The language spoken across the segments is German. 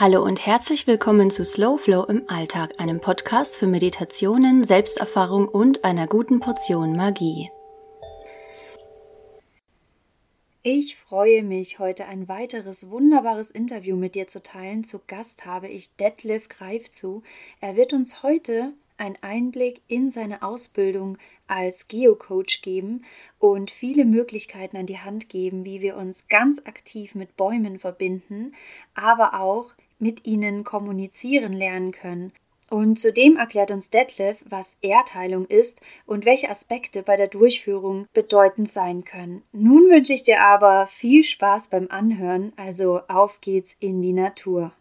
Hallo und herzlich willkommen zu Slow Flow im Alltag, einem Podcast für Meditationen, Selbsterfahrung und einer guten Portion Magie. Ich freue mich, heute ein weiteres wunderbares Interview mit dir zu teilen. Zu Gast habe ich Detlef Greifzu. Er wird uns heute einen Einblick in seine Ausbildung als Geocoach geben und viele Möglichkeiten an die Hand geben, wie wir uns ganz aktiv mit Bäumen verbinden, aber auch mit ihnen kommunizieren lernen können. Und zudem erklärt uns Detlef, was Erdheilung ist und welche Aspekte bei der Durchführung bedeutend sein können. Nun wünsche ich dir aber viel Spaß beim Anhören, also auf geht's in die Natur.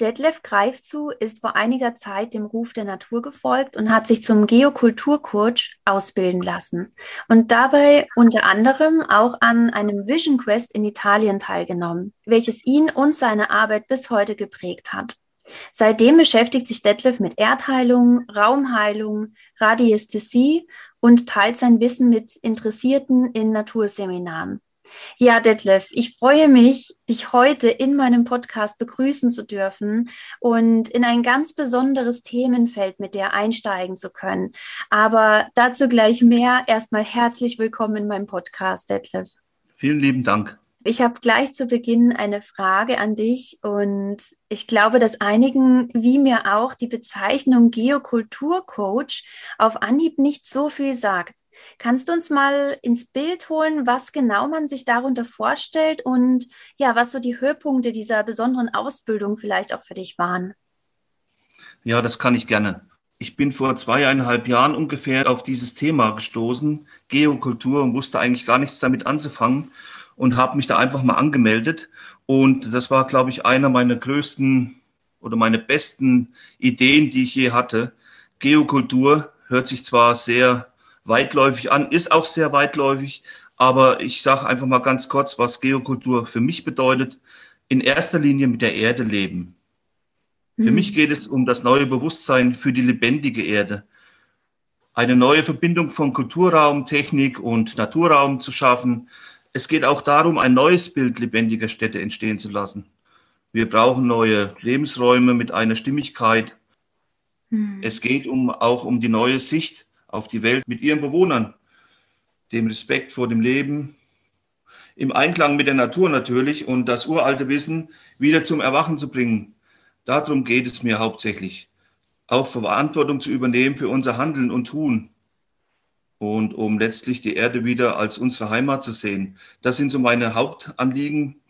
Detlef Greifzu ist vor einiger Zeit dem Ruf der Natur gefolgt und hat sich zum Geokulturcoach ausbilden lassen und dabei unter anderem auch an einem Vision Quest in Italien teilgenommen, welches ihn und seine Arbeit bis heute geprägt hat. Seitdem beschäftigt sich Detlef mit Erdheilung, Raumheilung, Radiästhesie und teilt sein Wissen mit Interessierten in Naturseminaren. Ja, Detlef, ich freue mich, dich heute in meinem Podcast begrüßen zu dürfen und in ein ganz besonderes Themenfeld mit dir einsteigen zu können. Aber dazu gleich mehr. Erstmal herzlich willkommen in meinem Podcast, Detlef. Vielen lieben Dank. Ich habe gleich zu Beginn eine Frage an dich und ich glaube, dass einigen, wie mir auch, die Bezeichnung Geokulturcoach auf Anhieb nicht so viel sagt. Kannst du uns mal ins Bild holen, was genau man sich darunter vorstellt und ja, was so die Höhepunkte dieser besonderen Ausbildung vielleicht auch für dich waren? Ja, das kann ich gerne. Ich bin vor zweieinhalb Jahren ungefähr auf dieses Thema gestoßen, Geokultur, und wusste eigentlich gar nichts damit anzufangen und habe mich da einfach mal angemeldet. Und das war, glaube ich, einer meiner größten oder meine besten Ideen, die ich je hatte. Geokultur hört sich zwar sehr weitläufig an, ist auch sehr weitläufig, aber ich sage einfach mal ganz kurz, was Geokultur für mich bedeutet. In erster Linie mit der Erde leben. Für mhm. mich geht es um das neue Bewusstsein für die lebendige Erde. Eine neue Verbindung von Kulturraum, Technik und Naturraum zu schaffen, es geht auch darum, ein neues Bild lebendiger Städte entstehen zu lassen. Wir brauchen neue Lebensräume mit einer Stimmigkeit. Mhm. Es geht um, auch um die neue Sicht auf die Welt mit ihren Bewohnern, dem Respekt vor dem Leben, im Einklang mit der Natur natürlich und das uralte Wissen wieder zum Erwachen zu bringen. Darum geht es mir hauptsächlich. Auch Verantwortung zu übernehmen für unser Handeln und Tun und um letztlich die Erde wieder als unsere Heimat zu sehen. Das sind so meine Hauptanliegen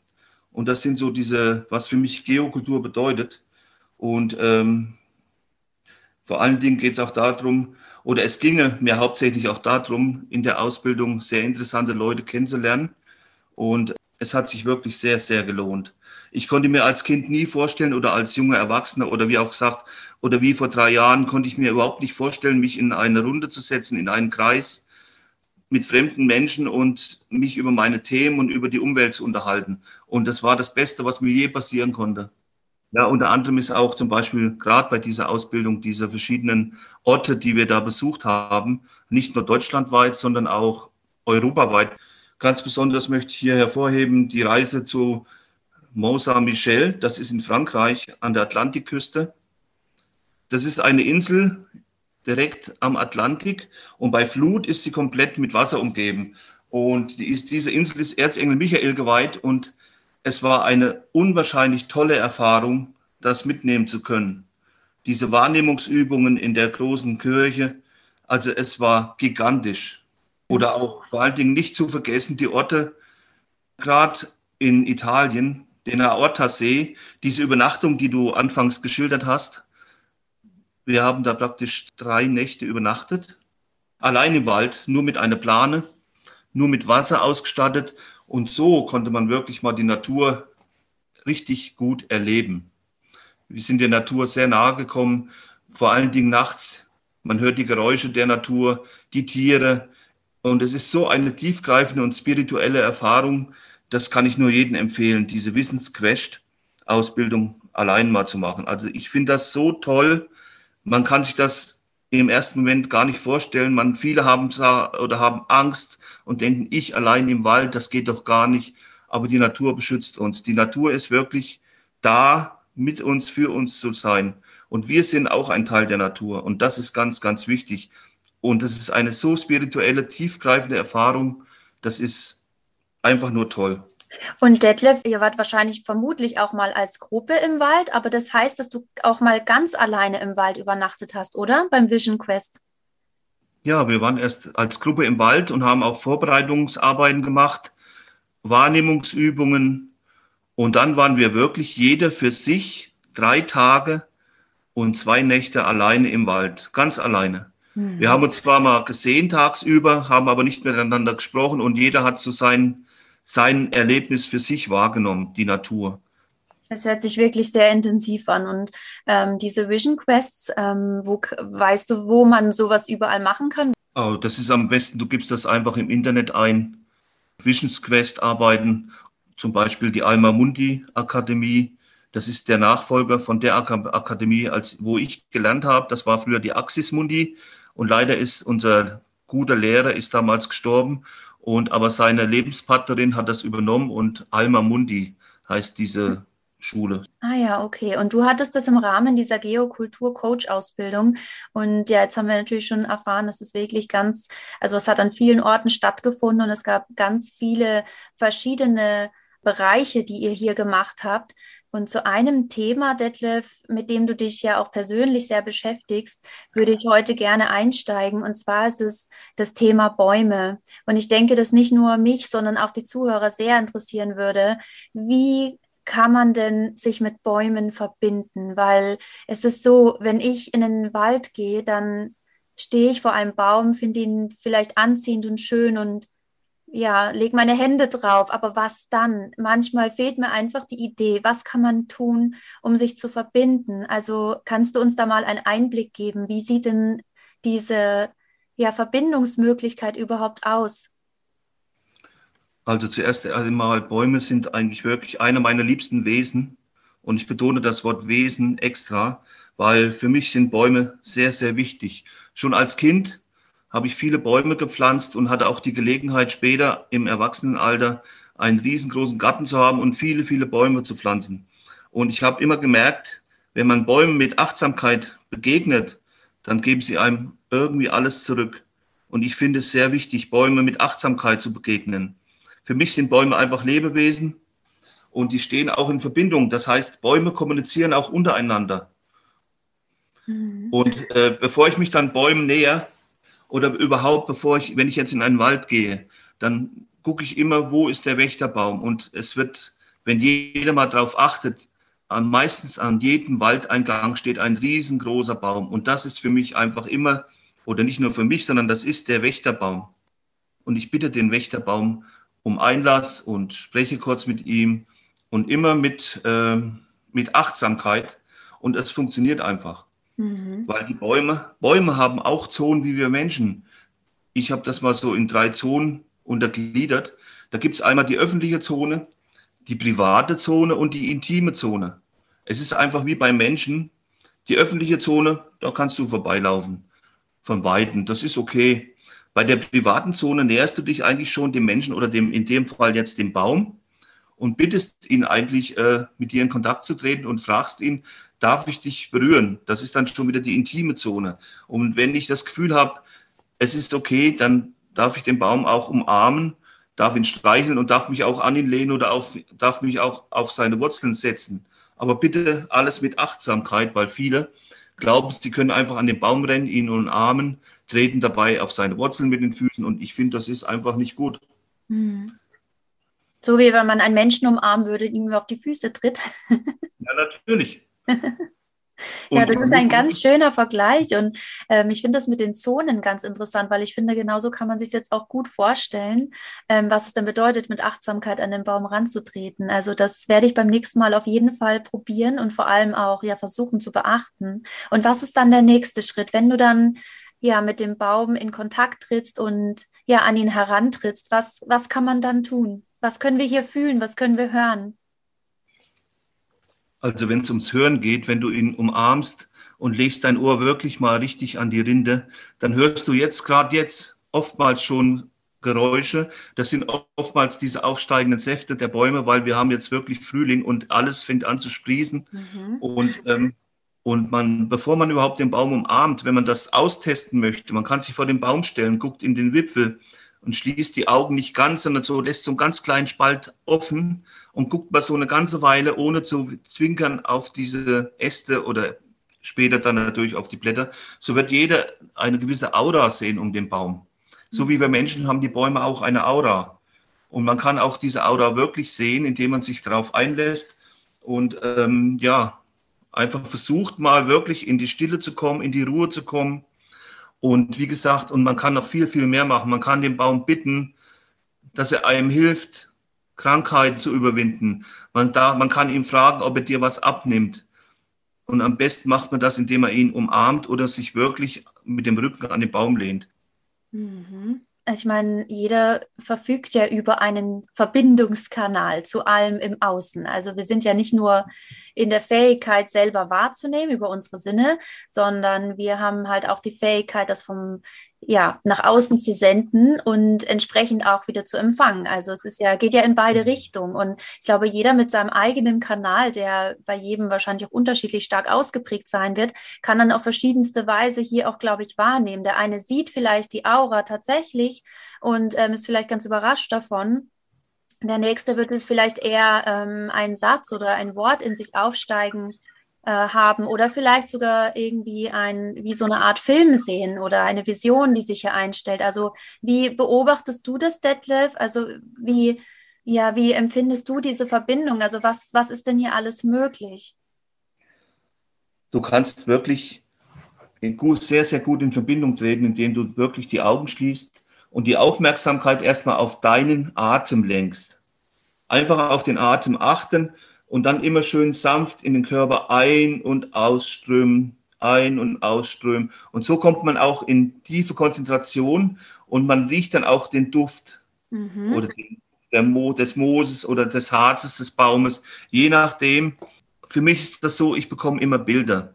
und das sind so diese, was für mich Geokultur bedeutet. Und ähm, vor allen Dingen geht es auch darum, oder es ginge mir hauptsächlich auch darum, in der Ausbildung sehr interessante Leute kennenzulernen. Und es hat sich wirklich sehr, sehr gelohnt. Ich konnte mir als Kind nie vorstellen oder als junger Erwachsener oder wie auch gesagt, oder wie vor drei Jahren konnte ich mir überhaupt nicht vorstellen, mich in eine Runde zu setzen, in einen Kreis mit fremden Menschen und mich über meine Themen und über die Umwelt zu unterhalten. Und das war das Beste, was mir je passieren konnte. Ja, unter anderem ist auch zum Beispiel gerade bei dieser Ausbildung dieser verschiedenen Orte, die wir da besucht haben, nicht nur deutschlandweit, sondern auch europaweit. Ganz besonders möchte ich hier hervorheben die Reise zu Mont Saint-Michel, das ist in Frankreich an der Atlantikküste. Das ist eine Insel direkt am Atlantik und bei Flut ist sie komplett mit Wasser umgeben. Und die ist, diese Insel ist Erzengel Michael geweiht und es war eine unwahrscheinlich tolle Erfahrung, das mitnehmen zu können. Diese Wahrnehmungsübungen in der großen Kirche, also es war gigantisch. Oder auch vor allen Dingen nicht zu vergessen die Orte, gerade in Italien, den Aortasee, diese Übernachtung, die du anfangs geschildert hast. Wir haben da praktisch drei Nächte übernachtet, allein im Wald, nur mit einer Plane, nur mit Wasser ausgestattet. Und so konnte man wirklich mal die Natur richtig gut erleben. Wir sind der Natur sehr nahe gekommen, vor allen Dingen nachts. Man hört die Geräusche der Natur, die Tiere. Und es ist so eine tiefgreifende und spirituelle Erfahrung, das kann ich nur jedem empfehlen, diese Wissensquest-Ausbildung allein mal zu machen. Also ich finde das so toll. Man kann sich das im ersten Moment gar nicht vorstellen. Man, viele haben oder haben Angst und denken, ich allein im Wald, das geht doch gar nicht. Aber die Natur beschützt uns. Die Natur ist wirklich da, mit uns, für uns zu sein. Und wir sind auch ein Teil der Natur. Und das ist ganz, ganz wichtig. Und das ist eine so spirituelle, tiefgreifende Erfahrung. Das ist einfach nur toll. Und Detlef, ihr wart wahrscheinlich vermutlich auch mal als Gruppe im Wald, aber das heißt, dass du auch mal ganz alleine im Wald übernachtet hast, oder? Beim Vision Quest. Ja, wir waren erst als Gruppe im Wald und haben auch Vorbereitungsarbeiten gemacht, Wahrnehmungsübungen. Und dann waren wir wirklich jeder für sich drei Tage und zwei Nächte alleine im Wald, ganz alleine. Mhm. Wir haben uns zwar mal gesehen tagsüber, haben aber nicht miteinander gesprochen und jeder hat so sein, sein Erlebnis für sich wahrgenommen, die Natur. Es hört sich wirklich sehr intensiv an. Und ähm, diese Vision Quests, ähm, wo weißt du, wo man sowas überall machen kann? Oh, das ist am besten, du gibst das einfach im Internet ein. Visions Quest arbeiten, zum Beispiel die Alma Mundi Akademie. Das ist der Nachfolger von der Akademie, als, wo ich gelernt habe. Das war früher die Axis Mundi. Und leider ist unser guter Lehrer ist damals gestorben. Und aber seine Lebenspartnerin hat das übernommen und Alma Mundi heißt diese Schule. Ah ja, okay. Und du hattest das im Rahmen dieser Geokultur-Coach-Ausbildung. Und ja, jetzt haben wir natürlich schon erfahren, dass es wirklich ganz, also es hat an vielen Orten stattgefunden und es gab ganz viele verschiedene Bereiche, die ihr hier gemacht habt. Und zu einem Thema, Detlef, mit dem du dich ja auch persönlich sehr beschäftigst, würde ich heute gerne einsteigen. Und zwar ist es das Thema Bäume. Und ich denke, dass nicht nur mich, sondern auch die Zuhörer sehr interessieren würde. Wie kann man denn sich mit Bäumen verbinden? Weil es ist so, wenn ich in den Wald gehe, dann stehe ich vor einem Baum, finde ihn vielleicht anziehend und schön und ja, leg meine Hände drauf, aber was dann? Manchmal fehlt mir einfach die Idee, was kann man tun, um sich zu verbinden? Also kannst du uns da mal einen Einblick geben? Wie sieht denn diese ja, Verbindungsmöglichkeit überhaupt aus? Also zuerst einmal, Bäume sind eigentlich wirklich einer meiner liebsten Wesen. Und ich betone das Wort Wesen extra, weil für mich sind Bäume sehr, sehr wichtig. Schon als Kind habe ich viele Bäume gepflanzt und hatte auch die Gelegenheit, später im Erwachsenenalter einen riesengroßen Garten zu haben und viele, viele Bäume zu pflanzen. Und ich habe immer gemerkt, wenn man Bäumen mit Achtsamkeit begegnet, dann geben sie einem irgendwie alles zurück. Und ich finde es sehr wichtig, Bäume mit Achtsamkeit zu begegnen. Für mich sind Bäume einfach Lebewesen und die stehen auch in Verbindung. Das heißt, Bäume kommunizieren auch untereinander. Mhm. Und äh, bevor ich mich dann Bäumen näher, oder überhaupt, bevor ich, wenn ich jetzt in einen Wald gehe, dann gucke ich immer, wo ist der Wächterbaum. Und es wird, wenn jeder mal darauf achtet, an, meistens an jedem Waldeingang steht ein riesengroßer Baum. Und das ist für mich einfach immer, oder nicht nur für mich, sondern das ist der Wächterbaum. Und ich bitte den Wächterbaum um Einlass und spreche kurz mit ihm und immer mit, äh, mit Achtsamkeit. Und es funktioniert einfach. Mhm. Weil die Bäume, Bäume haben auch Zonen wie wir Menschen. Ich habe das mal so in drei Zonen untergliedert. Da gibt es einmal die öffentliche Zone, die private Zone und die intime Zone. Es ist einfach wie beim Menschen. Die öffentliche Zone, da kannst du vorbeilaufen. Von Weitem. Das ist okay. Bei der privaten Zone näherst du dich eigentlich schon dem Menschen oder dem, in dem Fall jetzt dem Baum und bittest ihn eigentlich, äh, mit dir in Kontakt zu treten und fragst ihn, darf ich dich berühren? Das ist dann schon wieder die intime Zone. Und wenn ich das Gefühl habe, es ist okay, dann darf ich den Baum auch umarmen, darf ihn streicheln und darf mich auch an ihn lehnen oder auf, darf mich auch auf seine Wurzeln setzen. Aber bitte alles mit Achtsamkeit, weil viele glauben, sie können einfach an den Baum rennen, ihn umarmen, treten dabei auf seine Wurzeln mit den Füßen und ich finde, das ist einfach nicht gut. Hm. So wie wenn man einen Menschen umarmen würde, ihm auf die Füße tritt. ja, natürlich. ja, das ist ein ganz schöner Vergleich und ähm, ich finde das mit den Zonen ganz interessant, weil ich finde, genauso kann man sich jetzt auch gut vorstellen, ähm, was es dann bedeutet, mit Achtsamkeit an den Baum ranzutreten. Also das werde ich beim nächsten Mal auf jeden Fall probieren und vor allem auch ja versuchen zu beachten. Und was ist dann der nächste Schritt, wenn du dann ja mit dem Baum in Kontakt trittst und ja an ihn herantrittst? Was, was kann man dann tun? Was können wir hier fühlen? Was können wir hören? Also wenn es ums Hören geht, wenn du ihn umarmst und legst dein Ohr wirklich mal richtig an die Rinde, dann hörst du jetzt, gerade jetzt, oftmals schon Geräusche. Das sind oftmals diese aufsteigenden Säfte der Bäume, weil wir haben jetzt wirklich Frühling und alles fängt an zu sprießen. Mhm. Und, ähm, und man, bevor man überhaupt den Baum umarmt, wenn man das austesten möchte, man kann sich vor den Baum stellen, guckt in den Wipfel und schließt die Augen nicht ganz, sondern so lässt so einen ganz kleinen Spalt offen und guckt mal so eine ganze Weile, ohne zu zwinkern, auf diese Äste oder später dann natürlich auf die Blätter. So wird jeder eine gewisse Aura sehen um den Baum. So wie wir Menschen haben die Bäume auch eine Aura. Und man kann auch diese Aura wirklich sehen, indem man sich darauf einlässt und ähm, ja, einfach versucht mal wirklich in die Stille zu kommen, in die Ruhe zu kommen. Und wie gesagt, und man kann noch viel, viel mehr machen. Man kann den Baum bitten, dass er einem hilft, Krankheiten zu überwinden. Man, da, man kann ihn fragen, ob er dir was abnimmt. Und am besten macht man das, indem er ihn umarmt oder sich wirklich mit dem Rücken an den Baum lehnt. Mhm. Ich meine, jeder verfügt ja über einen Verbindungskanal zu allem im Außen. Also wir sind ja nicht nur in der Fähigkeit, selber wahrzunehmen über unsere Sinne, sondern wir haben halt auch die Fähigkeit, das vom ja, nach außen zu senden und entsprechend auch wieder zu empfangen. Also es ist ja, geht ja in beide mhm. Richtungen. Und ich glaube, jeder mit seinem eigenen Kanal, der bei jedem wahrscheinlich auch unterschiedlich stark ausgeprägt sein wird, kann dann auf verschiedenste Weise hier auch, glaube ich, wahrnehmen. Der eine sieht vielleicht die Aura tatsächlich und ähm, ist vielleicht ganz überrascht davon. Der nächste wird es vielleicht eher ähm, einen Satz oder ein Wort in sich aufsteigen äh, haben oder vielleicht sogar irgendwie ein, wie so eine Art Film sehen oder eine Vision, die sich hier einstellt. Also wie beobachtest du das, Detlef? Also wie, ja, wie empfindest du diese Verbindung? Also was, was ist denn hier alles möglich? Du kannst wirklich sehr, sehr gut in Verbindung treten, indem du wirklich die Augen schließt und die Aufmerksamkeit erstmal auf deinen Atem lenkst. Einfach auf den Atem achten und dann immer schön sanft in den Körper ein- und ausströmen, ein- und ausströmen. Und so kommt man auch in tiefe Konzentration und man riecht dann auch den Duft mhm. oder den, der Mo, des Mooses oder des Harzes des Baumes, je nachdem. Für mich ist das so, ich bekomme immer Bilder.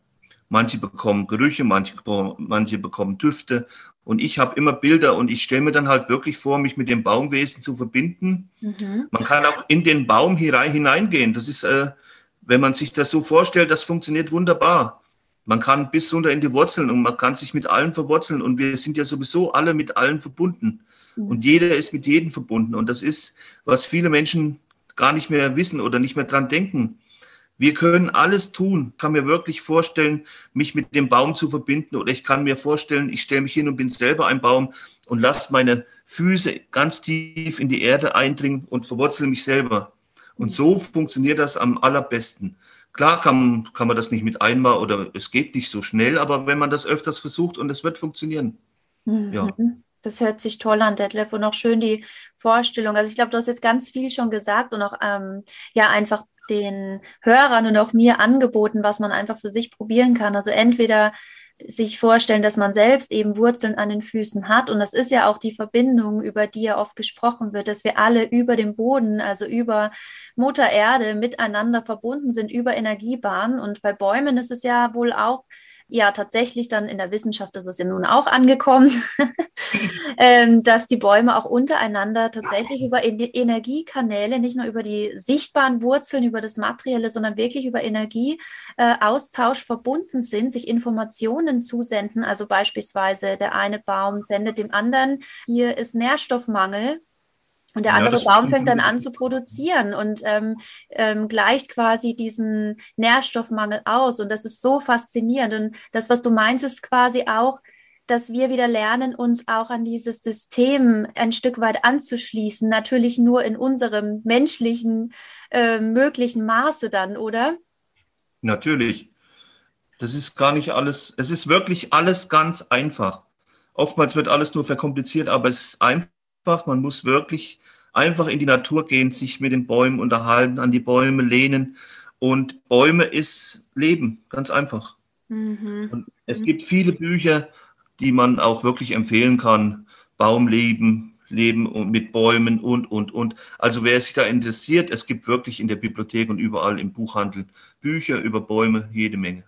Manche bekommen Gerüche, manche, manche bekommen Düfte. Und ich habe immer Bilder und ich stelle mir dann halt wirklich vor, mich mit dem Baumwesen zu verbinden. Mhm. Man kann auch in den Baum hineingehen. Das ist, äh, wenn man sich das so vorstellt, das funktioniert wunderbar. Man kann bis runter in die Wurzeln und man kann sich mit allen verwurzeln. Und wir sind ja sowieso alle mit allen verbunden. Mhm. Und jeder ist mit jedem verbunden. Und das ist, was viele Menschen gar nicht mehr wissen oder nicht mehr dran denken. Wir können alles tun. Ich kann mir wirklich vorstellen, mich mit dem Baum zu verbinden oder ich kann mir vorstellen, ich stelle mich hin und bin selber ein Baum und lasse meine Füße ganz tief in die Erde eindringen und verwurzle mich selber. Und so funktioniert das am allerbesten. Klar kann, kann man das nicht mit einmal oder es geht nicht so schnell, aber wenn man das öfters versucht und es wird funktionieren. Mhm. Ja. Das hört sich toll an, Detlef, und auch schön die Vorstellung. Also ich glaube, du hast jetzt ganz viel schon gesagt und auch ähm, ja einfach den Hörern und auch mir angeboten, was man einfach für sich probieren kann. Also entweder sich vorstellen, dass man selbst eben Wurzeln an den Füßen hat. Und das ist ja auch die Verbindung, über die ja oft gesprochen wird, dass wir alle über dem Boden, also über Mutter Erde miteinander verbunden sind, über Energiebahnen. Und bei Bäumen ist es ja wohl auch ja tatsächlich dann in der Wissenschaft ist es ja nun auch angekommen, ähm, dass die Bäume auch untereinander tatsächlich über Energiekanäle, nicht nur über die sichtbaren Wurzeln, über das Materielle, sondern wirklich über Energieaustausch äh, verbunden sind, sich Informationen zusenden. Also beispielsweise der eine Baum sendet dem anderen, hier ist Nährstoffmangel und der andere ja, Baum fängt dann an zu produzieren und ähm, ähm, gleicht quasi diesen Nährstoffmangel aus. Und das ist so faszinierend. Und das, was du meinst, ist quasi auch, dass wir wieder lernen, uns auch an dieses System ein Stück weit anzuschließen. Natürlich nur in unserem menschlichen, äh, möglichen Maße dann, oder? Natürlich. Das ist gar nicht alles, es ist wirklich alles ganz einfach. Oftmals wird alles nur verkompliziert, aber es ist einfach einfach, man muss wirklich einfach in die Natur gehen, sich mit den Bäumen unterhalten, an die Bäume lehnen. Und Bäume ist Leben, ganz einfach. Mhm. Und es gibt viele Bücher, die man auch wirklich empfehlen kann. Baumleben, leben mit Bäumen und, und, und. Also wer sich da interessiert, es gibt wirklich in der Bibliothek und überall im Buchhandel Bücher über Bäume, jede Menge.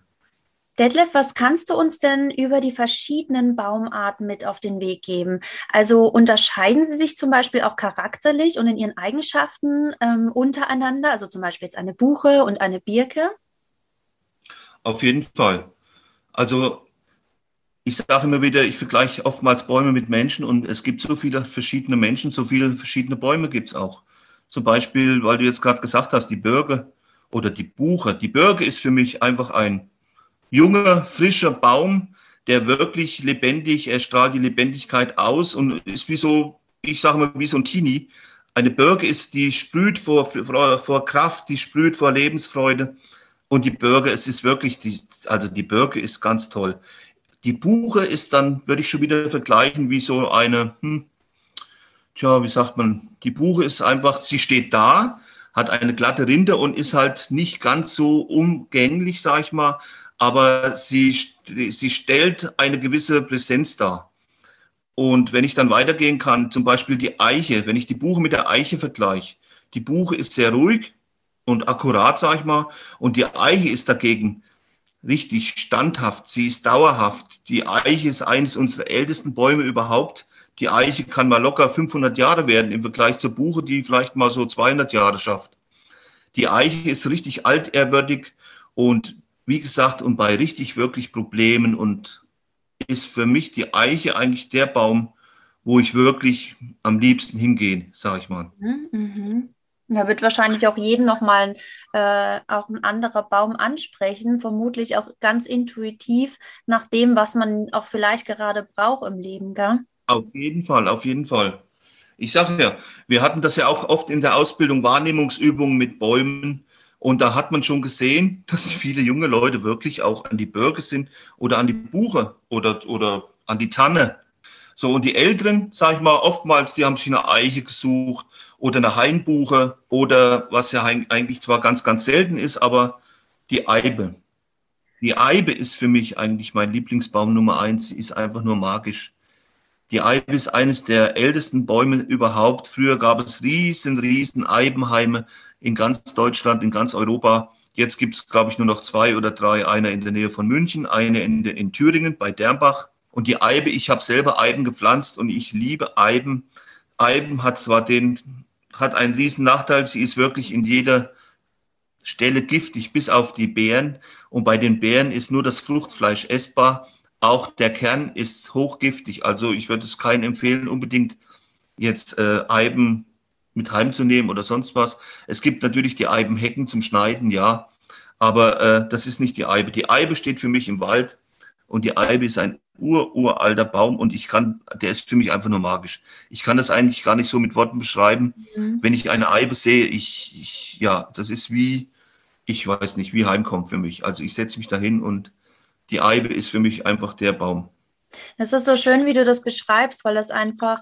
Detlef, was kannst du uns denn über die verschiedenen Baumarten mit auf den Weg geben? Also unterscheiden sie sich zum Beispiel auch charakterlich und in ihren Eigenschaften ähm, untereinander? Also zum Beispiel jetzt eine Buche und eine Birke? Auf jeden Fall. Also ich sage immer wieder, ich vergleiche oftmals Bäume mit Menschen und es gibt so viele verschiedene Menschen, so viele verschiedene Bäume gibt es auch. Zum Beispiel, weil du jetzt gerade gesagt hast, die Birke oder die Buche. Die Birke ist für mich einfach ein junger, frischer Baum, der wirklich lebendig, er strahlt die Lebendigkeit aus und ist wie so, ich sage mal, wie so ein Teenie. Eine Birke ist, die sprüht vor, vor, vor Kraft, die sprüht vor Lebensfreude. Und die Birke, es ist wirklich, die, also die Birke ist ganz toll. Die Buche ist dann, würde ich schon wieder vergleichen, wie so eine, hm, tja, wie sagt man, die Buche ist einfach, sie steht da, hat eine glatte Rinde und ist halt nicht ganz so umgänglich, sag ich mal, aber sie, sie stellt eine gewisse Präsenz dar. Und wenn ich dann weitergehen kann, zum Beispiel die Eiche, wenn ich die Buche mit der Eiche vergleiche, die Buche ist sehr ruhig und akkurat, sag ich mal, und die Eiche ist dagegen richtig standhaft, sie ist dauerhaft. Die Eiche ist eines unserer ältesten Bäume überhaupt. Die Eiche kann mal locker 500 Jahre werden im Vergleich zur Buche, die vielleicht mal so 200 Jahre schafft. Die Eiche ist richtig altehrwürdig und wie gesagt, und bei richtig, wirklich Problemen und ist für mich die Eiche eigentlich der Baum, wo ich wirklich am liebsten hingehe, sage ich mal. Mhm. mhm. Da wird wahrscheinlich auch jeden nochmal äh, auch ein anderer Baum ansprechen, vermutlich auch ganz intuitiv nach dem, was man auch vielleicht gerade braucht im Leben, gell? Auf jeden Fall, auf jeden Fall. Ich sage ja, wir hatten das ja auch oft in der Ausbildung Wahrnehmungsübungen mit Bäumen und da hat man schon gesehen, dass viele junge Leute wirklich auch an die Birke sind oder an die Buche oder, oder an die Tanne. So, und die Älteren, sage ich mal, oftmals, die haben sich eine Eiche gesucht oder eine Hainbuche oder was ja eigentlich zwar ganz, ganz selten ist, aber die Eibe. Die Eibe ist für mich eigentlich mein Lieblingsbaum Nummer eins. Sie ist einfach nur magisch. Die Eibe ist eines der ältesten Bäume überhaupt. Früher gab es riesen, riesen Eibenheime in ganz Deutschland, in ganz Europa. Jetzt gibt es, glaube ich, nur noch zwei oder drei. Eine in der Nähe von München, eine in, in Thüringen bei Dernbach. Und die Eibe, ich habe selber Eiben gepflanzt und ich liebe Eiben. Eiben hat zwar den, hat einen riesen Nachteil, sie ist wirklich in jeder Stelle giftig, bis auf die Beeren. Und bei den Beeren ist nur das Fruchtfleisch essbar. Auch der Kern ist hochgiftig. Also ich würde es keinen empfehlen, unbedingt jetzt äh, Eiben mit heimzunehmen oder sonst was. Es gibt natürlich die Eibenhecken zum Schneiden, ja, aber äh, das ist nicht die Eibe. Die Eibe steht für mich im Wald und die Eibe ist ein ur, uralter Baum und ich kann, der ist für mich einfach nur magisch. Ich kann das eigentlich gar nicht so mit Worten beschreiben. Mhm. Wenn ich eine Eibe sehe, ich, ich, ja, das ist wie, ich weiß nicht, wie Heimkommt für mich. Also ich setze mich dahin und die Eibe ist für mich einfach der Baum. Das ist so schön, wie du das beschreibst, weil das einfach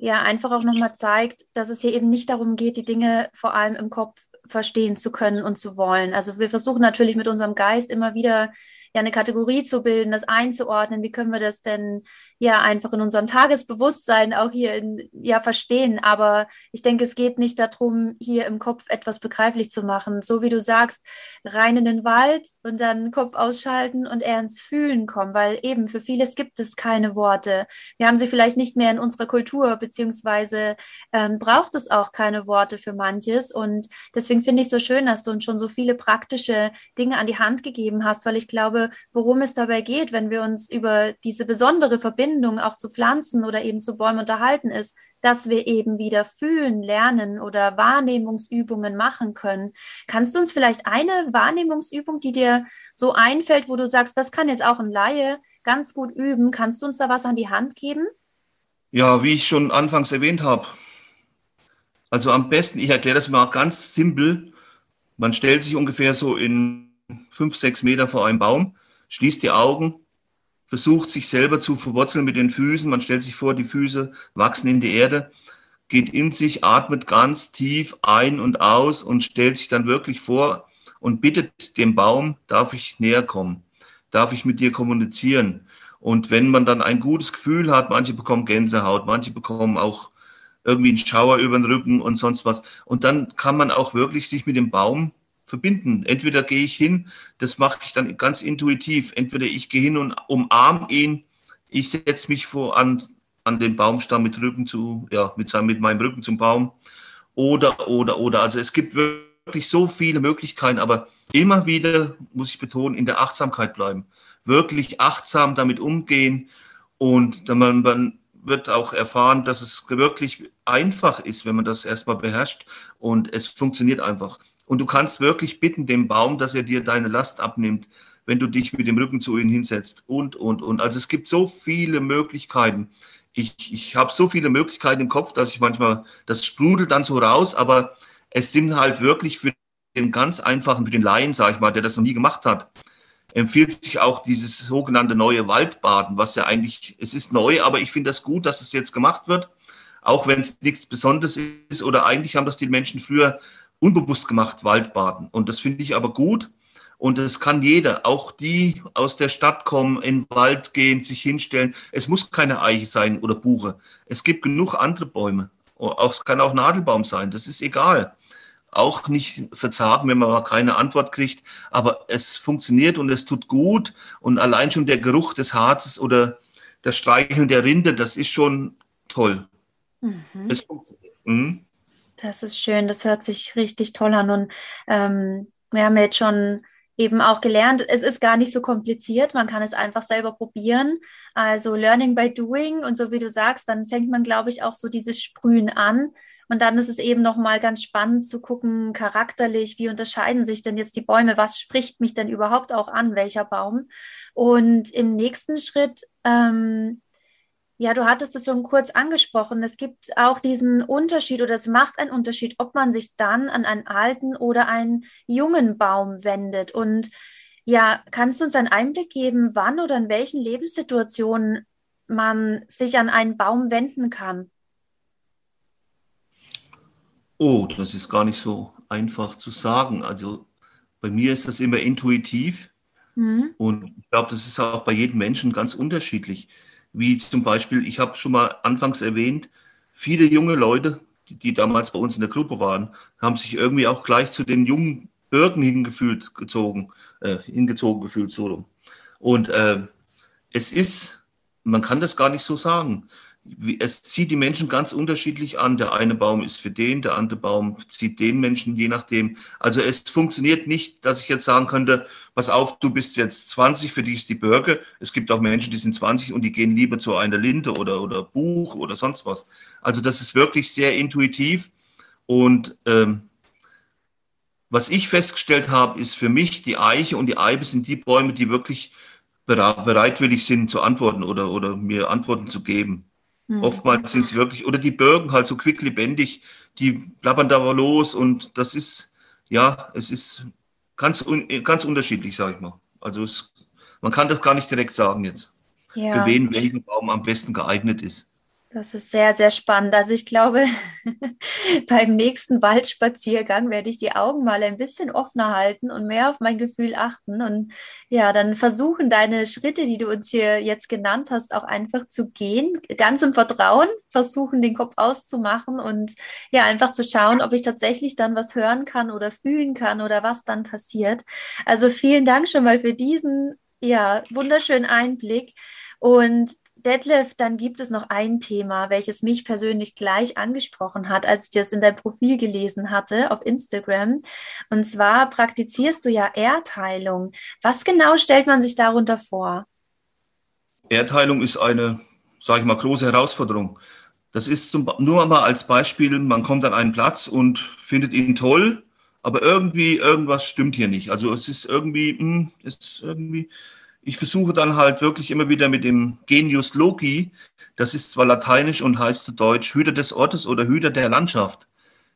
ja einfach auch nochmal zeigt, dass es hier eben nicht darum geht, die Dinge vor allem im Kopf verstehen zu können und zu wollen. Also wir versuchen natürlich mit unserem Geist immer wieder ja eine Kategorie zu bilden, das einzuordnen. Wie können wir das denn ja einfach in unserem Tagesbewusstsein auch hier in, ja verstehen? Aber ich denke, es geht nicht darum, hier im Kopf etwas begreiflich zu machen. So wie du sagst, rein in den Wald und dann Kopf ausschalten und eher ins Fühlen kommen, weil eben für vieles gibt es keine Worte. Wir haben sie vielleicht nicht mehr in unserer Kultur, beziehungsweise ähm, braucht es auch keine Worte für manches. Und deswegen finde ich es so schön, dass du uns schon so viele praktische Dinge an die Hand gegeben hast, weil ich glaube, glaube, worum es dabei geht, wenn wir uns über diese besondere Verbindung auch zu Pflanzen oder eben zu Bäumen unterhalten, ist, dass wir eben wieder fühlen, lernen oder Wahrnehmungsübungen machen können. Kannst du uns vielleicht eine Wahrnehmungsübung, die dir so einfällt, wo du sagst, das kann jetzt auch ein Laie ganz gut üben, kannst du uns da was an die Hand geben? Ja, wie ich schon anfangs erwähnt habe. Also am besten, ich erkläre das mal ganz simpel. Man stellt sich ungefähr so in fünf, sechs Meter vor einem Baum, schließt die Augen, versucht sich selber zu verwurzeln mit den Füßen. Man stellt sich vor, die Füße wachsen in die Erde, geht in sich, atmet ganz tief ein und aus und stellt sich dann wirklich vor und bittet dem Baum, darf ich näher kommen? Darf ich mit dir kommunizieren? Und wenn man dann ein gutes Gefühl hat, manche bekommen Gänsehaut, manche bekommen auch irgendwie einen Schauer über den Rücken und sonst was. Und dann kann man auch wirklich sich mit dem Baum verbinden. Entweder gehe ich hin, das mache ich dann ganz intuitiv. Entweder ich gehe hin und umarme ihn, ich setze mich vor an, an den Baumstamm mit Rücken zu, ja, mit, seinem, mit meinem Rücken zum Baum. Oder, oder, oder. Also es gibt wirklich so viele Möglichkeiten, aber immer wieder, muss ich betonen, in der Achtsamkeit bleiben. Wirklich achtsam damit umgehen und dann man, man wird auch erfahren, dass es wirklich einfach ist, wenn man das erstmal beherrscht und es funktioniert einfach. Und du kannst wirklich bitten dem Baum, dass er dir deine Last abnimmt, wenn du dich mit dem Rücken zu ihm hinsetzt und, und, und. Also es gibt so viele Möglichkeiten. Ich, ich habe so viele Möglichkeiten im Kopf, dass ich manchmal, das sprudelt dann so raus, aber es sind halt wirklich für den ganz einfachen, für den Laien, sage ich mal, der das noch nie gemacht hat, empfiehlt sich auch dieses sogenannte neue Waldbaden, was ja eigentlich, es ist neu, aber ich finde das gut, dass es jetzt gemacht wird, auch wenn es nichts Besonderes ist oder eigentlich haben das die Menschen früher unbewusst gemacht, Waldbaden. Und das finde ich aber gut. Und es kann jeder, auch die aus der Stadt kommen, in den Wald gehen, sich hinstellen. Es muss keine Eiche sein oder Buche. Es gibt genug andere Bäume. es kann auch Nadelbaum sein, das ist egal auch nicht verzagen, wenn man mal keine Antwort kriegt. Aber es funktioniert und es tut gut. Und allein schon der Geruch des Harzes oder das Streicheln der Rinde, das ist schon toll. Mhm. Es mhm. Das ist schön, das hört sich richtig toll an. Und ähm, wir haben jetzt schon eben auch gelernt, es ist gar nicht so kompliziert, man kann es einfach selber probieren. Also Learning by Doing und so wie du sagst, dann fängt man, glaube ich, auch so dieses Sprühen an und dann ist es eben nochmal ganz spannend zu gucken, charakterlich, wie unterscheiden sich denn jetzt die Bäume? Was spricht mich denn überhaupt auch an, welcher Baum? Und im nächsten Schritt, ähm, ja, du hattest es schon kurz angesprochen. Es gibt auch diesen Unterschied oder es macht einen Unterschied, ob man sich dann an einen alten oder einen jungen Baum wendet. Und ja, kannst du uns einen Einblick geben, wann oder in welchen Lebenssituationen man sich an einen Baum wenden kann? Oh, das ist gar nicht so einfach zu sagen. Also bei mir ist das immer intuitiv mhm. und ich glaube, das ist auch bei jedem Menschen ganz unterschiedlich. Wie zum Beispiel, ich habe schon mal anfangs erwähnt, viele junge Leute, die, die, damals bei uns in der Gruppe waren, haben sich irgendwie auch gleich zu den jungen Bürgen hingefühlt, gezogen, äh, hingezogen gefühlt, so. Und äh, es ist, man kann das gar nicht so sagen es zieht die Menschen ganz unterschiedlich an. Der eine Baum ist für den, der andere Baum zieht den Menschen, je nachdem. Also es funktioniert nicht, dass ich jetzt sagen könnte, pass auf, du bist jetzt 20, für dich ist die Birke. Es gibt auch Menschen, die sind 20 und die gehen lieber zu einer Linde oder, oder Buch oder sonst was. Also das ist wirklich sehr intuitiv. Und ähm, was ich festgestellt habe, ist für mich die Eiche und die Eibe sind die Bäume, die wirklich bereitwillig sind zu antworten oder, oder mir Antworten zu geben. Mhm. Oftmals sind sie wirklich, oder die Bürgen halt so quicklebendig, die plappern da los und das ist, ja, es ist ganz, ganz unterschiedlich, sage ich mal. Also es, man kann das gar nicht direkt sagen jetzt, ja. für wen welcher Baum am besten geeignet ist. Das ist sehr, sehr spannend. Also ich glaube, beim nächsten Waldspaziergang werde ich die Augen mal ein bisschen offener halten und mehr auf mein Gefühl achten und ja, dann versuchen, deine Schritte, die du uns hier jetzt genannt hast, auch einfach zu gehen, ganz im Vertrauen, versuchen, den Kopf auszumachen und ja, einfach zu schauen, ob ich tatsächlich dann was hören kann oder fühlen kann oder was dann passiert. Also vielen Dank schon mal für diesen ja, wunderschönen Einblick. Und Detlef, dann gibt es noch ein Thema, welches mich persönlich gleich angesprochen hat, als ich das in deinem Profil gelesen hatte auf Instagram. Und zwar praktizierst du ja Erdheilung. Was genau stellt man sich darunter vor? Erdheilung ist eine, sage ich mal, große Herausforderung. Das ist zum, nur mal als Beispiel, man kommt an einen Platz und findet ihn toll, aber irgendwie irgendwas stimmt hier nicht. Also es ist irgendwie, mh, hm, es ist irgendwie ich versuche dann halt wirklich immer wieder mit dem Genius Loki, das ist zwar lateinisch und heißt zu Deutsch Hüter des Ortes oder Hüter der Landschaft,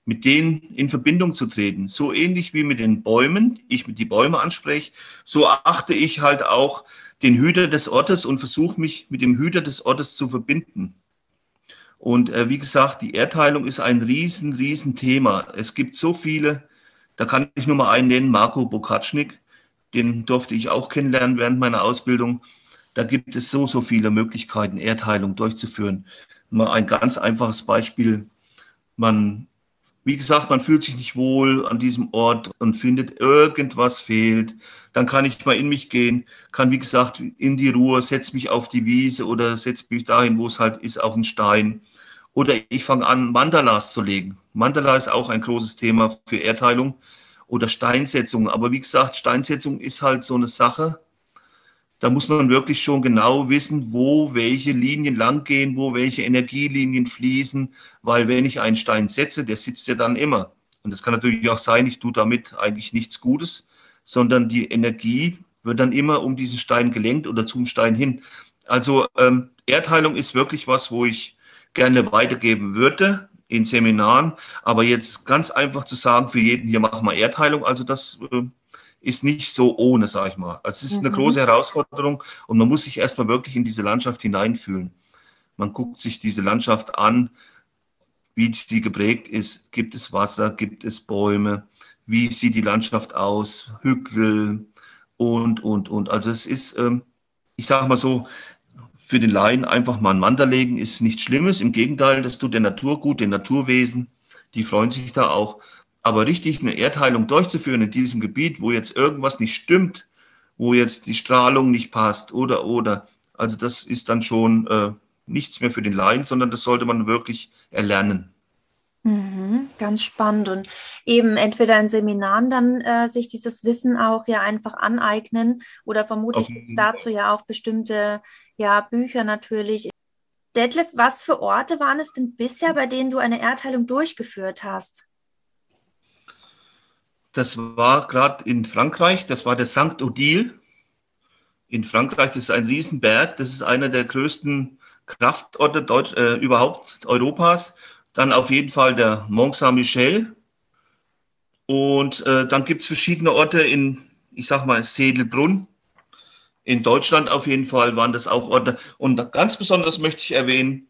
mit denen in Verbindung zu treten. So ähnlich wie mit den Bäumen, ich mit die Bäume anspreche, so achte ich halt auch den Hüter des Ortes und versuche mich mit dem Hüter des Ortes zu verbinden. Und äh, wie gesagt, die Erdteilung ist ein riesen, riesen Thema. Es gibt so viele, da kann ich nur mal einen nennen, Marco Bokacznik, den durfte ich auch kennenlernen während meiner Ausbildung. Da gibt es so, so viele Möglichkeiten, Erdheilung durchzuführen. Mal ein ganz einfaches Beispiel. Man, wie gesagt, man fühlt sich nicht wohl an diesem Ort und findet, irgendwas fehlt. Dann kann ich mal in mich gehen, kann, wie gesagt, in die Ruhe, setz mich auf die Wiese oder setz mich dahin, wo es halt ist, auf den Stein. Oder ich fange an, Mandalas zu legen. Mandala ist auch ein großes Thema für Erdheilung oder Steinsetzung. Aber wie gesagt, Steinsetzung ist halt so eine Sache, da muss man wirklich schon genau wissen, wo welche Linien langgehen, wo welche Energielinien fließen, weil wenn ich einen Stein setze, der sitzt ja dann immer. Und es kann natürlich auch sein, ich tue damit eigentlich nichts Gutes, sondern die Energie wird dann immer um diesen Stein gelenkt oder zum Stein hin. Also ähm, Erdheilung ist wirklich was, wo ich gerne weitergeben würde in Seminaren. Aber jetzt ganz einfach zu sagen, für jeden hier machen wir Erdheilung, also das äh, ist nicht so ohne, sag ich mal. Also es ist mhm. eine große Herausforderung und man muss sich erstmal wirklich in diese Landschaft hineinfühlen. Man guckt sich diese Landschaft an, wie sie geprägt ist. Gibt es Wasser, gibt es Bäume? Wie sieht die Landschaft aus? Hügel und, und, und. Also es ist, ähm, ich sage mal so, für den Laien einfach mal ein Wander legen ist nichts Schlimmes. Im Gegenteil, das tut der Natur gut, den Naturwesen. Die freuen sich da auch. Aber richtig eine Erdheilung durchzuführen in diesem Gebiet, wo jetzt irgendwas nicht stimmt, wo jetzt die Strahlung nicht passt oder, oder, also das ist dann schon äh, nichts mehr für den Laien, sondern das sollte man wirklich erlernen. Mhm, ganz spannend und eben entweder in Seminaren dann äh, sich dieses Wissen auch ja einfach aneignen oder vermutlich gibt es dazu ja auch bestimmte ja, Bücher natürlich. Detlef, was für Orte waren es denn bisher, bei denen du eine Erdheilung durchgeführt hast? Das war gerade in Frankreich, das war der St. Odile. In Frankreich, das ist ein Riesenberg, das ist einer der größten Kraftorte Deutsch, äh, überhaupt Europas. Dann auf jeden Fall der Mont Saint-Michel. Und äh, dann gibt es verschiedene Orte in, ich sag mal, Sedelbrunn. In Deutschland auf jeden Fall waren das auch Orte. Und ganz besonders möchte ich erwähnen,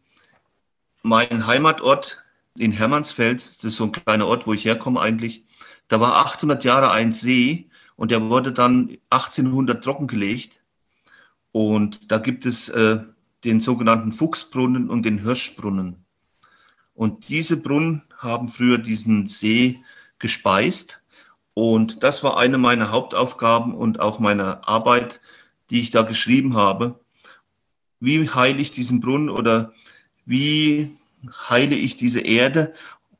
mein Heimatort in Hermannsfeld, das ist so ein kleiner Ort, wo ich herkomme eigentlich. Da war 800 Jahre ein See und der wurde dann 1800 trockengelegt. Und da gibt es äh, den sogenannten Fuchsbrunnen und den Hirschbrunnen. Und diese Brunnen haben früher diesen See gespeist. Und das war eine meiner Hauptaufgaben und auch meiner Arbeit, die ich da geschrieben habe. Wie heile ich diesen Brunnen oder wie heile ich diese Erde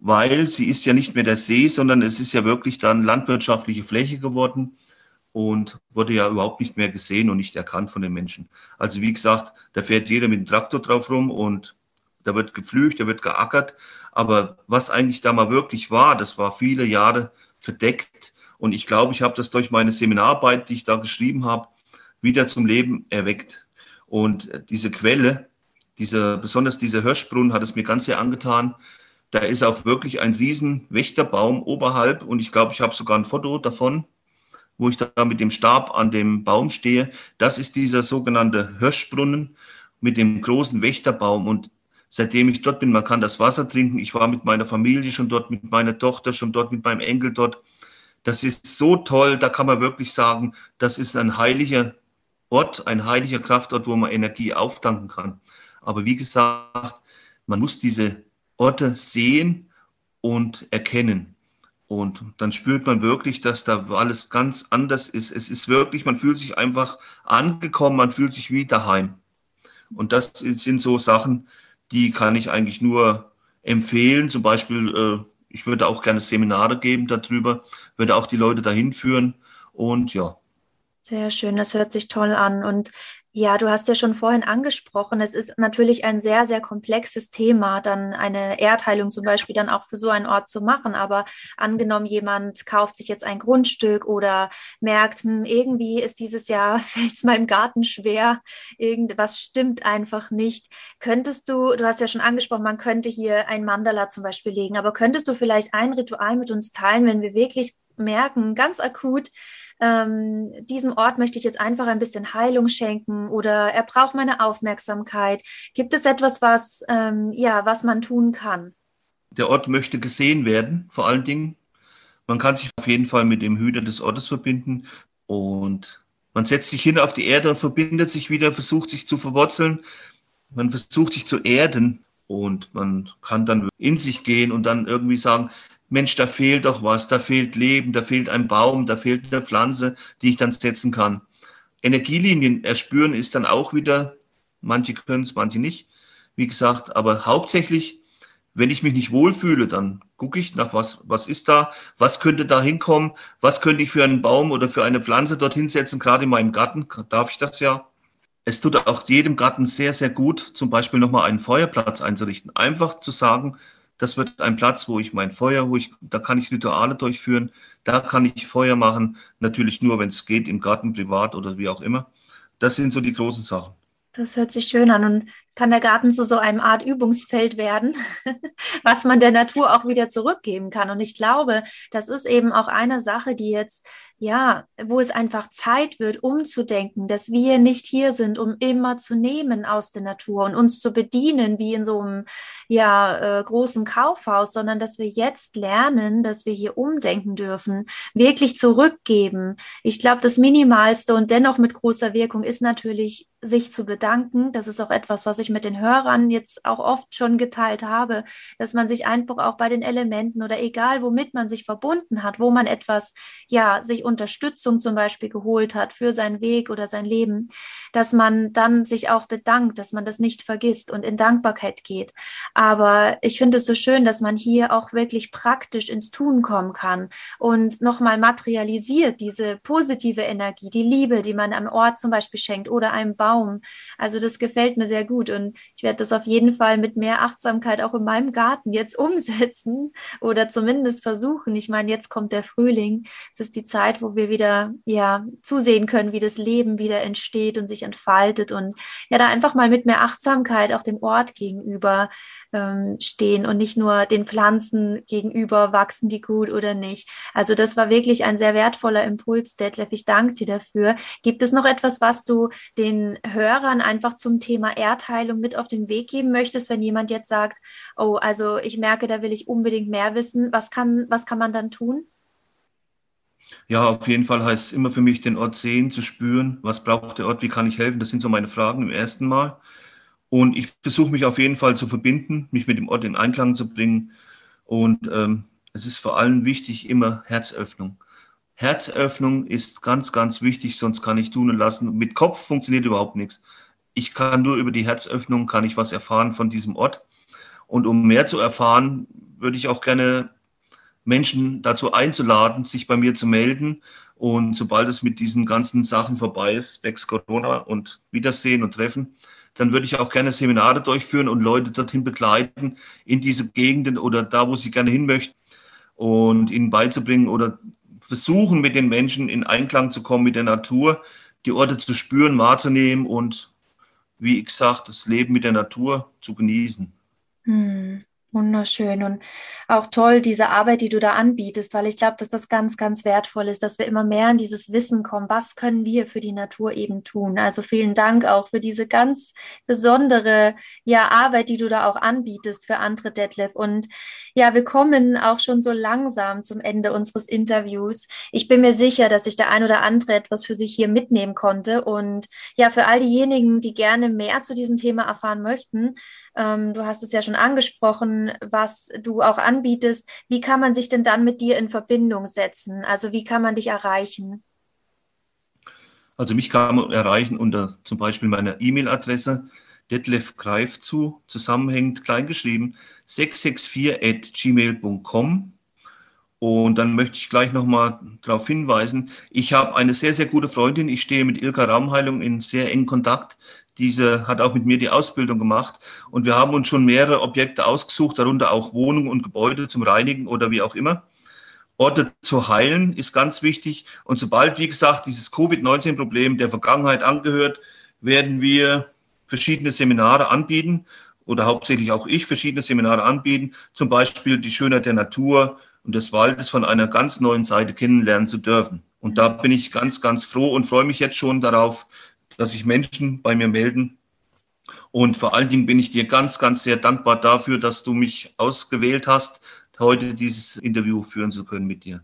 weil sie ist ja nicht mehr der See, sondern es ist ja wirklich dann landwirtschaftliche Fläche geworden und wurde ja überhaupt nicht mehr gesehen und nicht erkannt von den Menschen. Also wie gesagt, da fährt jeder mit dem Traktor drauf rum und da wird gepflügt, da wird geackert. Aber was eigentlich da mal wirklich war, das war viele Jahre verdeckt. Und ich glaube, ich habe das durch meine Seminararbeit, die ich da geschrieben habe, wieder zum Leben erweckt. Und diese Quelle, diese, besonders dieser Hirschbrunnen hat es mir ganz sehr angetan, da ist auch wirklich ein riesen Wächterbaum oberhalb und ich glaube, ich habe sogar ein Foto davon, wo ich da mit dem Stab an dem Baum stehe. Das ist dieser sogenannte Hirschbrunnen mit dem großen Wächterbaum und seitdem ich dort bin, man kann das Wasser trinken. Ich war mit meiner Familie schon dort, mit meiner Tochter schon dort, mit meinem Enkel dort. Das ist so toll, da kann man wirklich sagen, das ist ein heiliger Ort, ein heiliger Kraftort, wo man Energie auftanken kann. Aber wie gesagt, man muss diese Orte sehen und erkennen. Und dann spürt man wirklich, dass da alles ganz anders ist. Es ist wirklich, man fühlt sich einfach angekommen, man fühlt sich wie daheim. Und das sind so Sachen, die kann ich eigentlich nur empfehlen. Zum Beispiel, äh, ich würde auch gerne Seminare geben darüber, würde auch die Leute dahin führen. Und ja. Sehr schön, das hört sich toll an. Und ja, du hast ja schon vorhin angesprochen, es ist natürlich ein sehr, sehr komplexes Thema, dann eine Erdheilung zum Beispiel dann auch für so einen Ort zu machen. Aber angenommen, jemand kauft sich jetzt ein Grundstück oder merkt, hm, irgendwie ist dieses Jahr, fällt es meinem Garten schwer, irgendwas stimmt einfach nicht. Könntest du, du hast ja schon angesprochen, man könnte hier ein Mandala zum Beispiel legen, aber könntest du vielleicht ein Ritual mit uns teilen, wenn wir wirklich merken, ganz akut, ähm, diesem Ort möchte ich jetzt einfach ein bisschen Heilung schenken oder er braucht meine Aufmerksamkeit. Gibt es etwas, was, ähm, ja, was man tun kann? Der Ort möchte gesehen werden, vor allen Dingen. Man kann sich auf jeden Fall mit dem Hüter des Ortes verbinden und man setzt sich hin auf die Erde und verbindet sich wieder, versucht sich zu verwurzeln. Man versucht sich zu erden Und man kann dann in sich gehen und dann irgendwie sagen, Mensch, da fehlt doch was, da fehlt Leben, da fehlt ein Baum, da fehlt eine Pflanze, die ich dann setzen kann. Energielinien erspüren ist dann auch wieder, manche können es, manche nicht, wie gesagt, aber hauptsächlich, wenn ich mich nicht wohlfühle, dann gucke ich nach was, was ist da, was könnte da hinkommen, was könnte ich für einen Baum oder für eine Pflanze dorthin setzen, gerade in meinem Garten, darf ich das ja. Es tut auch jedem Garten sehr, sehr gut, zum Beispiel nochmal einen Feuerplatz einzurichten. Einfach zu sagen, das wird ein Platz, wo ich mein Feuer, wo ich, da kann ich Rituale durchführen, da kann ich Feuer machen, natürlich nur, wenn es geht, im Garten, privat oder wie auch immer. Das sind so die großen Sachen. Das hört sich schön an und kann der Garten zu so einem Art Übungsfeld werden, was man der Natur auch wieder zurückgeben kann. Und ich glaube, das ist eben auch eine Sache, die jetzt ja, wo es einfach Zeit wird, umzudenken, dass wir nicht hier sind, um immer zu nehmen aus der Natur und uns zu bedienen wie in so einem ja, äh, großen Kaufhaus, sondern dass wir jetzt lernen, dass wir hier umdenken dürfen, wirklich zurückgeben. Ich glaube, das Minimalste und dennoch mit großer Wirkung ist natürlich, sich zu bedanken. Das ist auch etwas, was ich mit den Hörern jetzt auch oft schon geteilt habe, dass man sich einfach auch bei den Elementen oder egal, womit man sich verbunden hat, wo man etwas, ja, sich Unterstützung zum Beispiel geholt hat für seinen Weg oder sein Leben, dass man dann sich auch bedankt, dass man das nicht vergisst und in Dankbarkeit geht. Aber ich finde es so schön, dass man hier auch wirklich praktisch ins Tun kommen kann und nochmal materialisiert diese positive Energie, die Liebe, die man am Ort zum Beispiel schenkt oder einem Baum. Also das gefällt mir sehr gut und ich werde das auf jeden Fall mit mehr Achtsamkeit auch in meinem Garten jetzt umsetzen oder zumindest versuchen. Ich meine, jetzt kommt der Frühling. Es ist die Zeit, wo wir wieder ja zusehen können, wie das Leben wieder entsteht und sich entfaltet und ja da einfach mal mit mehr Achtsamkeit auch dem Ort gegenüber ähm, stehen und nicht nur den Pflanzen gegenüber, wachsen die gut oder nicht. Also das war wirklich ein sehr wertvoller Impuls, Detlef. Ich danke dir dafür. Gibt es noch etwas, was du den Hörern einfach zum Thema Erdheilung mit auf den Weg geben möchtest, wenn jemand jetzt sagt, oh, also ich merke, da will ich unbedingt mehr wissen. Was kann, was kann man dann tun? Ja, auf jeden Fall heißt es immer für mich, den Ort sehen, zu spüren. Was braucht der Ort? Wie kann ich helfen? Das sind so meine Fragen im ersten Mal. Und ich versuche mich auf jeden Fall zu verbinden, mich mit dem Ort in Einklang zu bringen. Und ähm, es ist vor allem wichtig, immer Herzöffnung. Herzöffnung ist ganz, ganz wichtig, sonst kann ich tun und lassen. Mit Kopf funktioniert überhaupt nichts. Ich kann nur über die Herzöffnung, kann ich was erfahren von diesem Ort. Und um mehr zu erfahren, würde ich auch gerne Menschen dazu einzuladen, sich bei mir zu melden. Und sobald es mit diesen ganzen Sachen vorbei ist, Bex Corona und Wiedersehen und Treffen, dann würde ich auch gerne Seminare durchführen und Leute dorthin begleiten in diese Gegenden oder da, wo sie gerne hin möchten und ihnen beizubringen oder versuchen, mit den Menschen in Einklang zu kommen mit der Natur, die Orte zu spüren, wahrzunehmen und, wie gesagt, das Leben mit der Natur zu genießen. Hm. Wunderschön und auch toll, diese Arbeit, die du da anbietest, weil ich glaube, dass das ganz, ganz wertvoll ist, dass wir immer mehr in dieses Wissen kommen, was können wir für die Natur eben tun. Also vielen Dank auch für diese ganz besondere ja, Arbeit, die du da auch anbietest für andere Detlef. Und ja, wir kommen auch schon so langsam zum Ende unseres Interviews. Ich bin mir sicher, dass sich der ein oder andere etwas für sich hier mitnehmen konnte. Und ja, für all diejenigen, die gerne mehr zu diesem Thema erfahren möchten, ähm, du hast es ja schon angesprochen, was du auch anbietest. Wie kann man sich denn dann mit dir in Verbindung setzen? Also wie kann man dich erreichen? Also mich kann man erreichen unter zum Beispiel meiner E-Mail-Adresse Detlef Greif zu, zusammenhängend kleingeschrieben, 664 at gmail.com. Und dann möchte ich gleich nochmal darauf hinweisen, ich habe eine sehr, sehr gute Freundin. Ich stehe mit Ilka Raumheilung in sehr engen Kontakt. Diese hat auch mit mir die Ausbildung gemacht und wir haben uns schon mehrere Objekte ausgesucht, darunter auch Wohnungen und Gebäude zum Reinigen oder wie auch immer. Orte zu heilen ist ganz wichtig. Und sobald, wie gesagt, dieses Covid-19-Problem der Vergangenheit angehört, werden wir verschiedene Seminare anbieten oder hauptsächlich auch ich verschiedene Seminare anbieten, zum Beispiel die Schönheit der Natur und des Waldes von einer ganz neuen Seite kennenlernen zu dürfen. Und da bin ich ganz, ganz froh und freue mich jetzt schon darauf, dass sich Menschen bei mir melden. Und vor allen Dingen bin ich dir ganz, ganz sehr dankbar dafür, dass du mich ausgewählt hast, heute dieses Interview führen zu können mit dir.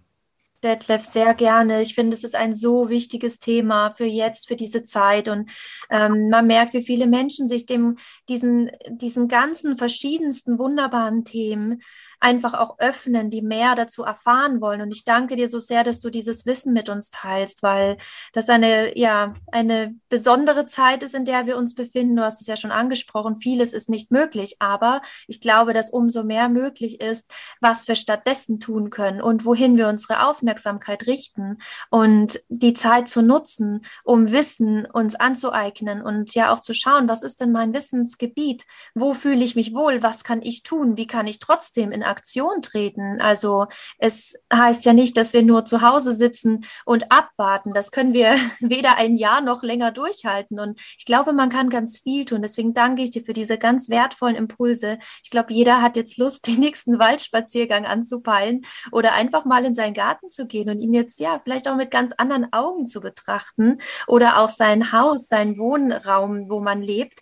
Detlef, sehr gerne. Ich finde, es ist ein so wichtiges Thema für jetzt, für diese Zeit. Und ähm, man merkt, wie viele Menschen sich dem, diesen, diesen ganzen verschiedensten wunderbaren Themen einfach auch öffnen, die mehr dazu erfahren wollen. Und ich danke dir so sehr, dass du dieses Wissen mit uns teilst, weil das eine, ja, eine besondere Zeit ist, in der wir uns befinden. Du hast es ja schon angesprochen. Vieles ist nicht möglich, aber ich glaube, dass umso mehr möglich ist, was wir stattdessen tun können und wohin wir unsere Aufmerksamkeit richten und die Zeit zu nutzen, um Wissen uns anzueignen und ja auch zu schauen, was ist denn mein Wissensgebiet? Wo fühle ich mich wohl? Was kann ich tun? Wie kann ich trotzdem in Aktion treten. Also es heißt ja nicht, dass wir nur zu Hause sitzen und abwarten. Das können wir weder ein Jahr noch länger durchhalten. Und ich glaube, man kann ganz viel tun. Deswegen danke ich dir für diese ganz wertvollen Impulse. Ich glaube, jeder hat jetzt Lust, den nächsten Waldspaziergang anzupeilen oder einfach mal in seinen Garten zu gehen und ihn jetzt ja vielleicht auch mit ganz anderen Augen zu betrachten oder auch sein Haus, sein Wohnraum, wo man lebt.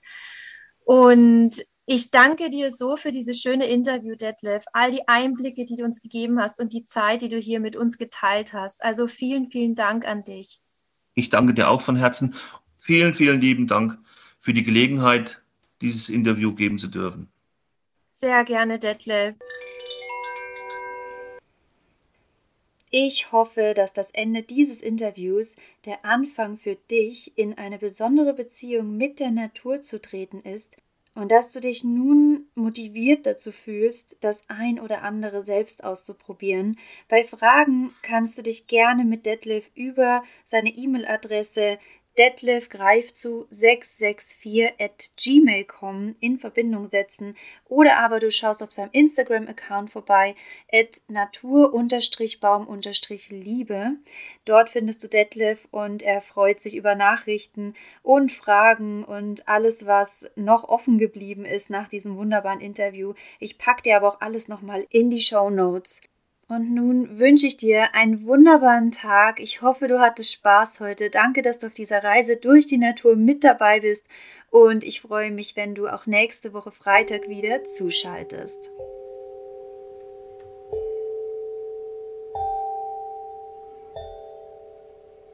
Und ich danke dir so für dieses schöne Interview, Detlef, all die Einblicke, die du uns gegeben hast und die Zeit, die du hier mit uns geteilt hast. Also vielen, vielen Dank an dich. Ich danke dir auch von Herzen. Vielen, vielen lieben Dank für die Gelegenheit, dieses Interview geben zu dürfen. Sehr gerne, Detlef. Ich hoffe, dass das Ende dieses Interviews der Anfang für dich, in eine besondere Beziehung mit der Natur zu treten ist und dass du dich nun motiviert dazu fühlst, das ein oder andere selbst auszuprobieren. Bei Fragen kannst du dich gerne mit Detlef über seine E-Mail-Adresse Detlef greift zu 664 at gmail.com in Verbindung setzen oder aber du schaust auf seinem Instagram-Account vorbei at natur-baum-liebe. Dort findest du Detlef und er freut sich über Nachrichten und Fragen und alles, was noch offen geblieben ist nach diesem wunderbaren Interview. Ich packe dir aber auch alles nochmal in die Show Notes. Und nun wünsche ich dir einen wunderbaren Tag. Ich hoffe, du hattest Spaß heute. Danke, dass du auf dieser Reise durch die Natur mit dabei bist. Und ich freue mich, wenn du auch nächste Woche Freitag wieder zuschaltest.